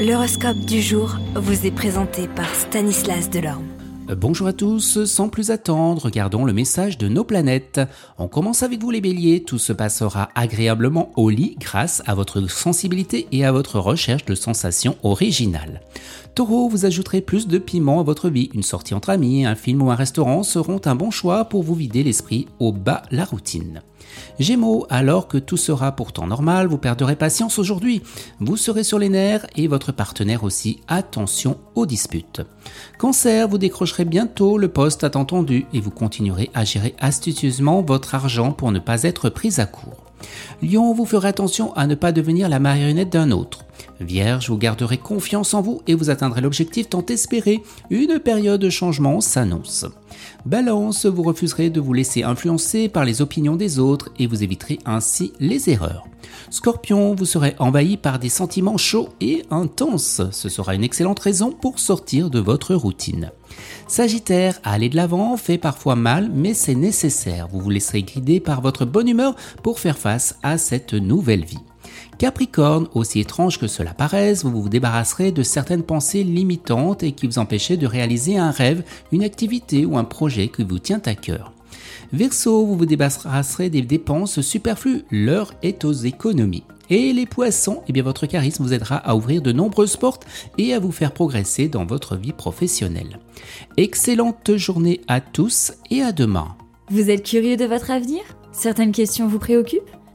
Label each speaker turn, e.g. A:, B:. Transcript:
A: L'horoscope du jour vous est présenté par Stanislas Delorme.
B: Euh, bonjour à tous, sans plus attendre, regardons le message de nos planètes. On commence avec vous les béliers, tout se passera agréablement au lit grâce à votre sensibilité et à votre recherche de sensations originales. Taureau, vous ajouterez plus de piment à votre vie, une sortie entre amis, un film ou un restaurant seront un bon choix pour vous vider l'esprit au bas la routine. Gémeaux, alors que tout sera pourtant normal, vous perdrez patience aujourd'hui. Vous serez sur les nerfs et votre partenaire aussi. Attention aux disputes. Cancer, vous décrocherez bientôt le poste attendu et vous continuerez à gérer astucieusement votre argent pour ne pas être pris à court. Lion, vous ferez attention à ne pas devenir la marionnette d'un autre. Vierge, vous garderez confiance en vous et vous atteindrez l'objectif tant espéré. Une période de changement s'annonce. Balance, vous refuserez de vous laisser influencer par les opinions des autres et vous éviterez ainsi les erreurs. Scorpion, vous serez envahi par des sentiments chauds et intenses. Ce sera une excellente raison pour sortir de votre routine. Sagittaire, aller de l'avant fait parfois mal, mais c'est nécessaire. Vous vous laisserez guider par votre bonne humeur pour faire face à cette nouvelle vie. Capricorne, aussi étrange que cela paraisse, vous vous débarrasserez de certaines pensées limitantes et qui vous empêchaient de réaliser un rêve, une activité ou un projet qui vous tient à cœur. Verseau, vous vous débarrasserez des dépenses superflues, l'heure est aux économies. Et les poissons, eh bien votre charisme vous aidera à ouvrir de nombreuses portes et à vous faire progresser dans votre vie professionnelle. Excellente journée à tous et à demain.
C: Vous êtes curieux de votre avenir? Certaines questions vous préoccupent?